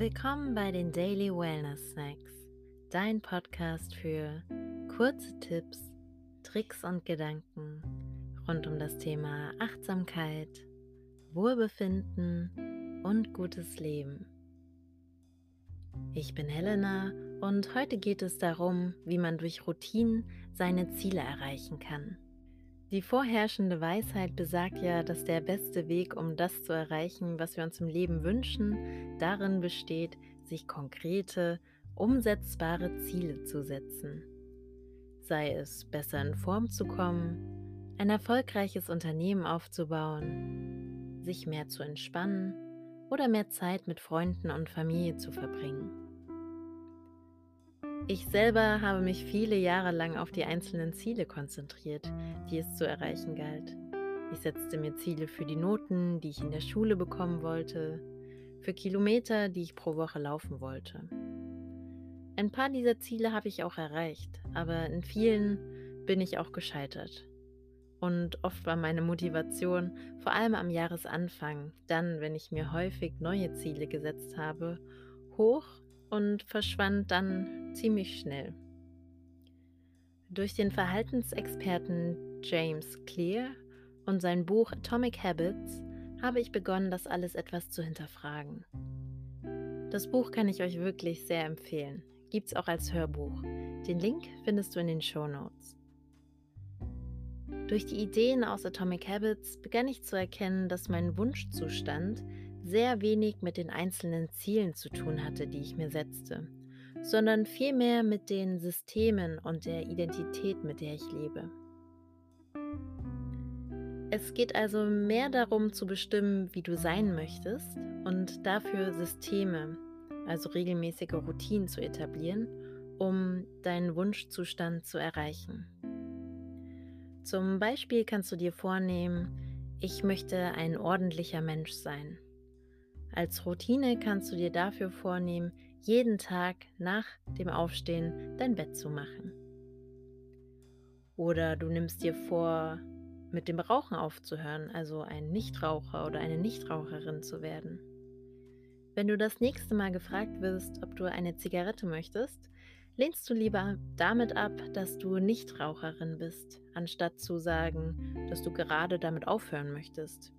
Willkommen bei den Daily Wellness Snacks, dein Podcast für kurze Tipps, Tricks und Gedanken rund um das Thema Achtsamkeit, Wohlbefinden und gutes Leben. Ich bin Helena und heute geht es darum, wie man durch Routinen seine Ziele erreichen kann. Die vorherrschende Weisheit besagt ja, dass der beste Weg, um das zu erreichen, was wir uns im Leben wünschen, darin besteht, sich konkrete, umsetzbare Ziele zu setzen. Sei es besser in Form zu kommen, ein erfolgreiches Unternehmen aufzubauen, sich mehr zu entspannen oder mehr Zeit mit Freunden und Familie zu verbringen. Ich selber habe mich viele Jahre lang auf die einzelnen Ziele konzentriert, die es zu erreichen galt. Ich setzte mir Ziele für die Noten, die ich in der Schule bekommen wollte, für Kilometer, die ich pro Woche laufen wollte. Ein paar dieser Ziele habe ich auch erreicht, aber in vielen bin ich auch gescheitert. Und oft war meine Motivation, vor allem am Jahresanfang, dann, wenn ich mir häufig neue Ziele gesetzt habe, hoch und verschwand dann ziemlich schnell. Durch den Verhaltensexperten James Clear und sein Buch Atomic Habits habe ich begonnen, das alles etwas zu hinterfragen. Das Buch kann ich euch wirklich sehr empfehlen. Gibt's auch als Hörbuch. Den Link findest du in den Show Notes. Durch die Ideen aus Atomic Habits begann ich zu erkennen, dass mein Wunschzustand sehr wenig mit den einzelnen Zielen zu tun hatte, die ich mir setzte, sondern vielmehr mit den Systemen und der Identität, mit der ich lebe. Es geht also mehr darum zu bestimmen, wie du sein möchtest und dafür Systeme, also regelmäßige Routinen zu etablieren, um deinen Wunschzustand zu erreichen. Zum Beispiel kannst du dir vornehmen, ich möchte ein ordentlicher Mensch sein. Als Routine kannst du dir dafür vornehmen, jeden Tag nach dem Aufstehen dein Bett zu machen. Oder du nimmst dir vor, mit dem Rauchen aufzuhören, also ein Nichtraucher oder eine Nichtraucherin zu werden. Wenn du das nächste Mal gefragt wirst, ob du eine Zigarette möchtest, lehnst du lieber damit ab, dass du Nichtraucherin bist, anstatt zu sagen, dass du gerade damit aufhören möchtest.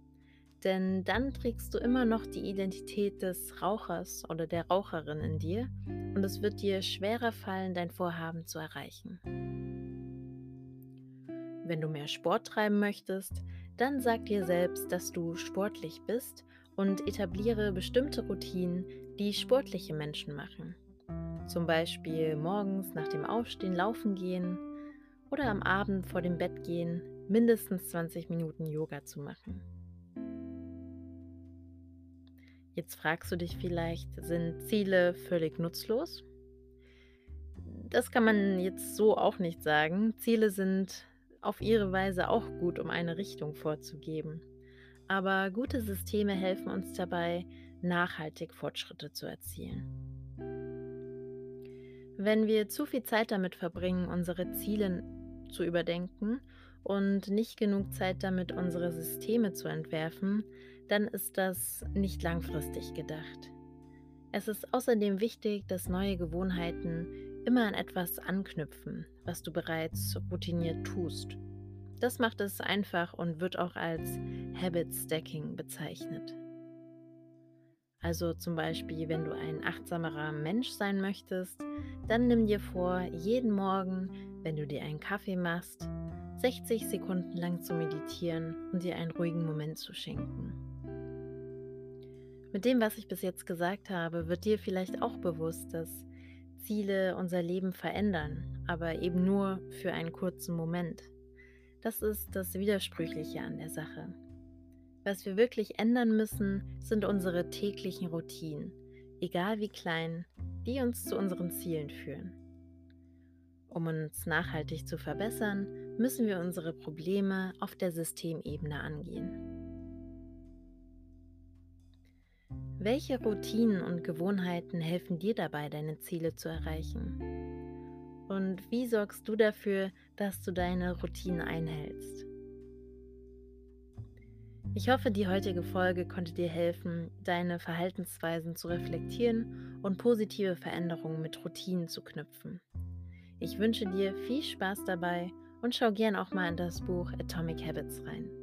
Denn dann trägst du immer noch die Identität des Rauchers oder der Raucherin in dir und es wird dir schwerer fallen, dein Vorhaben zu erreichen. Wenn du mehr Sport treiben möchtest, dann sag dir selbst, dass du sportlich bist und etabliere bestimmte Routinen, die sportliche Menschen machen. Zum Beispiel morgens nach dem Aufstehen laufen gehen oder am Abend vor dem Bett gehen, mindestens 20 Minuten Yoga zu machen. Jetzt fragst du dich vielleicht, sind Ziele völlig nutzlos? Das kann man jetzt so auch nicht sagen. Ziele sind auf ihre Weise auch gut, um eine Richtung vorzugeben. Aber gute Systeme helfen uns dabei, nachhaltig Fortschritte zu erzielen. Wenn wir zu viel Zeit damit verbringen, unsere Ziele zu überdenken und nicht genug Zeit damit, unsere Systeme zu entwerfen, dann ist das nicht langfristig gedacht. Es ist außerdem wichtig, dass neue Gewohnheiten immer an etwas anknüpfen, was du bereits routiniert tust. Das macht es einfach und wird auch als Habit Stacking bezeichnet. Also zum Beispiel, wenn du ein achtsamerer Mensch sein möchtest, dann nimm dir vor, jeden Morgen, wenn du dir einen Kaffee machst, 60 Sekunden lang zu meditieren und dir einen ruhigen Moment zu schenken. Mit dem, was ich bis jetzt gesagt habe, wird dir vielleicht auch bewusst, dass Ziele unser Leben verändern, aber eben nur für einen kurzen Moment. Das ist das Widersprüchliche an der Sache. Was wir wirklich ändern müssen, sind unsere täglichen Routinen, egal wie klein, die uns zu unseren Zielen führen. Um uns nachhaltig zu verbessern, müssen wir unsere Probleme auf der Systemebene angehen. Welche Routinen und Gewohnheiten helfen dir dabei, deine Ziele zu erreichen? Und wie sorgst du dafür, dass du deine Routinen einhältst? Ich hoffe, die heutige Folge konnte dir helfen, deine Verhaltensweisen zu reflektieren und positive Veränderungen mit Routinen zu knüpfen. Ich wünsche dir viel Spaß dabei und schau gern auch mal in das Buch Atomic Habits rein.